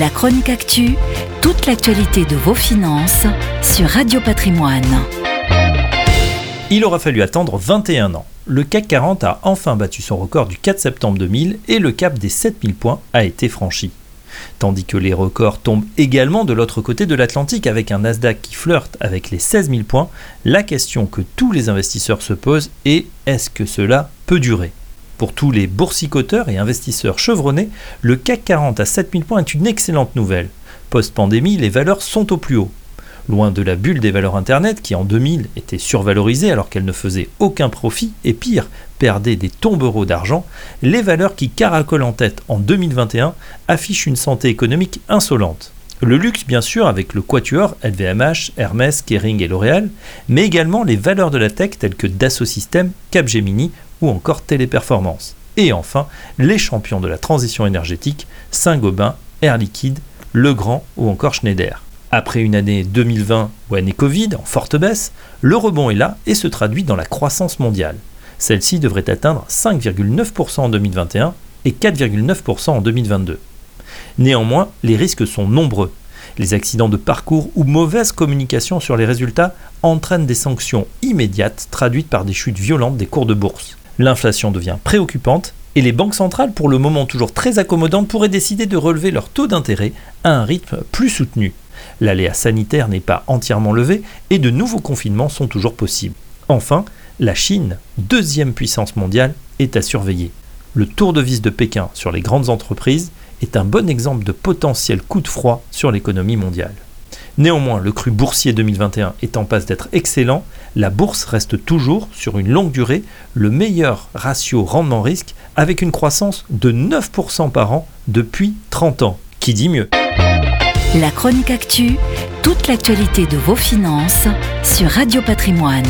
La chronique actu, toute l'actualité de vos finances sur Radio Patrimoine. Il aura fallu attendre 21 ans. Le CAC 40 a enfin battu son record du 4 septembre 2000 et le cap des 7000 points a été franchi. Tandis que les records tombent également de l'autre côté de l'Atlantique avec un Nasdaq qui flirte avec les 16 000 points, la question que tous les investisseurs se posent est est-ce que cela peut durer? Pour tous les boursicoteurs et investisseurs chevronnés, le CAC 40 à 7000 points est une excellente nouvelle. Post-pandémie, les valeurs sont au plus haut. Loin de la bulle des valeurs Internet qui en 2000 était survalorisée alors qu'elle ne faisait aucun profit et pire, perdait des tombereaux d'argent, les valeurs qui caracolent en tête en 2021 affichent une santé économique insolente. Le luxe, bien sûr, avec le Quatuor, LVMH, Hermès, Kering et L'Oréal, mais également les valeurs de la tech telles que Dassault Systèmes, Capgemini ou encore Téléperformance. Et enfin, les champions de la transition énergétique, Saint-Gobain, Air Liquide, Legrand ou encore Schneider. Après une année 2020 ou année Covid en forte baisse, le rebond est là et se traduit dans la croissance mondiale. Celle-ci devrait atteindre 5,9% en 2021 et 4,9% en 2022. Néanmoins, les risques sont nombreux. Les accidents de parcours ou mauvaise communication sur les résultats entraînent des sanctions immédiates traduites par des chutes violentes des cours de bourse. L'inflation devient préoccupante et les banques centrales, pour le moment toujours très accommodantes, pourraient décider de relever leur taux d'intérêt à un rythme plus soutenu. L'aléa sanitaire n'est pas entièrement levé et de nouveaux confinements sont toujours possibles. Enfin, la Chine, deuxième puissance mondiale, est à surveiller. Le tour de vis de Pékin sur les grandes entreprises est un bon exemple de potentiel coup de froid sur l'économie mondiale. Néanmoins, le cru boursier 2021 est en passe d'être excellent, la bourse reste toujours, sur une longue durée, le meilleur ratio rendement-risque avec une croissance de 9% par an depuis 30 ans. Qui dit mieux? La chronique actu, toute l'actualité de vos finances sur Radio Patrimoine.